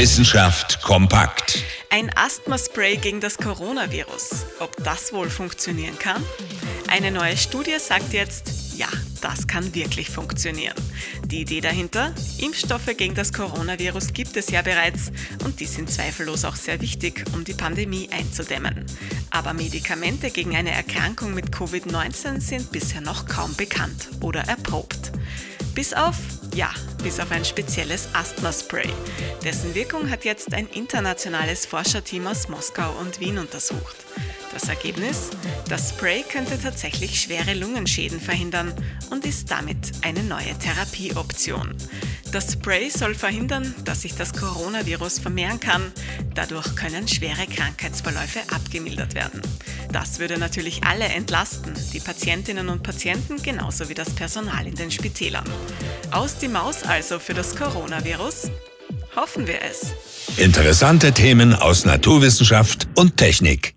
Wissenschaft kompakt. Ein Asthma-Spray gegen das Coronavirus. Ob das wohl funktionieren kann? Eine neue Studie sagt jetzt, ja, das kann wirklich funktionieren. Die Idee dahinter? Impfstoffe gegen das Coronavirus gibt es ja bereits und die sind zweifellos auch sehr wichtig, um die Pandemie einzudämmen. Aber Medikamente gegen eine Erkrankung mit Covid-19 sind bisher noch kaum bekannt oder erprobt. Bis auf, ja, bis auf ein spezielles Asthma-Spray. Dessen Wirkung hat jetzt ein internationales Forscherteam aus Moskau und Wien untersucht. Das Ergebnis? Das Spray könnte tatsächlich schwere Lungenschäden verhindern und ist damit eine neue Therapieoption. Das Spray soll verhindern, dass sich das Coronavirus vermehren kann. Dadurch können schwere Krankheitsverläufe abgemildert werden. Das würde natürlich alle entlasten, die Patientinnen und Patienten genauso wie das Personal in den Spitälern. Aus die Maus also für das Coronavirus? Hoffen wir es. Interessante Themen aus Naturwissenschaft und Technik.